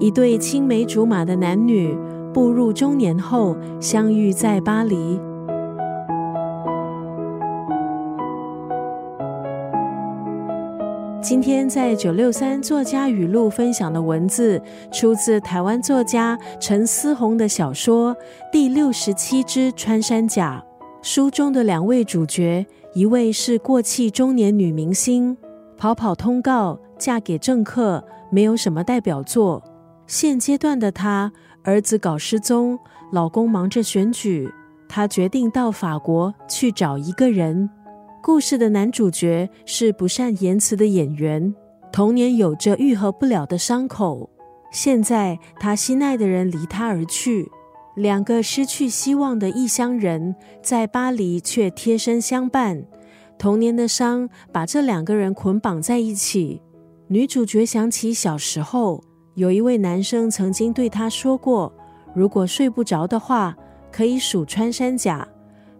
一对青梅竹马的男女步入中年后相遇在巴黎。今天在九六三作家语录分享的文字，出自台湾作家陈思宏的小说《第六十七只穿山甲》。书中的两位主角，一位是过气中年女明星，跑跑通告，嫁给政客，没有什么代表作。现阶段的她，儿子搞失踪，老公忙着选举，她决定到法国去找一个人。故事的男主角是不善言辞的演员，童年有着愈合不了的伤口。现在他心爱的人离他而去，两个失去希望的异乡人在巴黎却贴身相伴。童年的伤把这两个人捆绑在一起。女主角想起小时候，有一位男生曾经对她说过：“如果睡不着的话，可以数穿山甲。”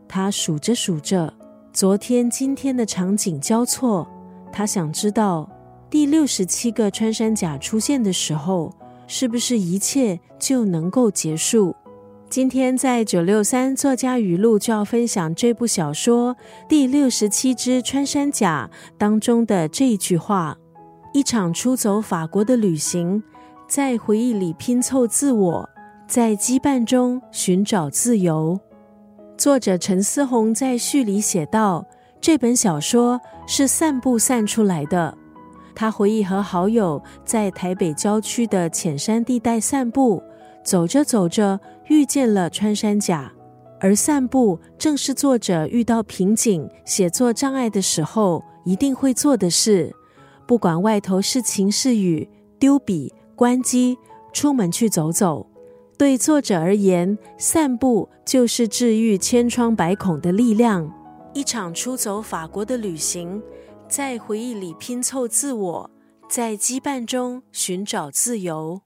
她数着数着。昨天、今天的场景交错，他想知道第六十七个穿山甲出现的时候，是不是一切就能够结束？今天在九六三作家语录就要分享这部小说《第六十七只穿山甲》当中的这一句话：一场出走法国的旅行，在回忆里拼凑自我，在羁绊中寻找自由。作者陈思宏在序里写道：“这本小说是散步散出来的。他回忆和好友在台北郊区的浅山地带散步，走着走着遇见了穿山甲。而散步正是作者遇到瓶颈、写作障碍的时候一定会做的事。不管外头是晴是雨，丢笔、关机，出门去走走。”对作者而言，散步就是治愈千疮百孔的力量。一场出走法国的旅行，在回忆里拼凑自我，在羁绊中寻找自由。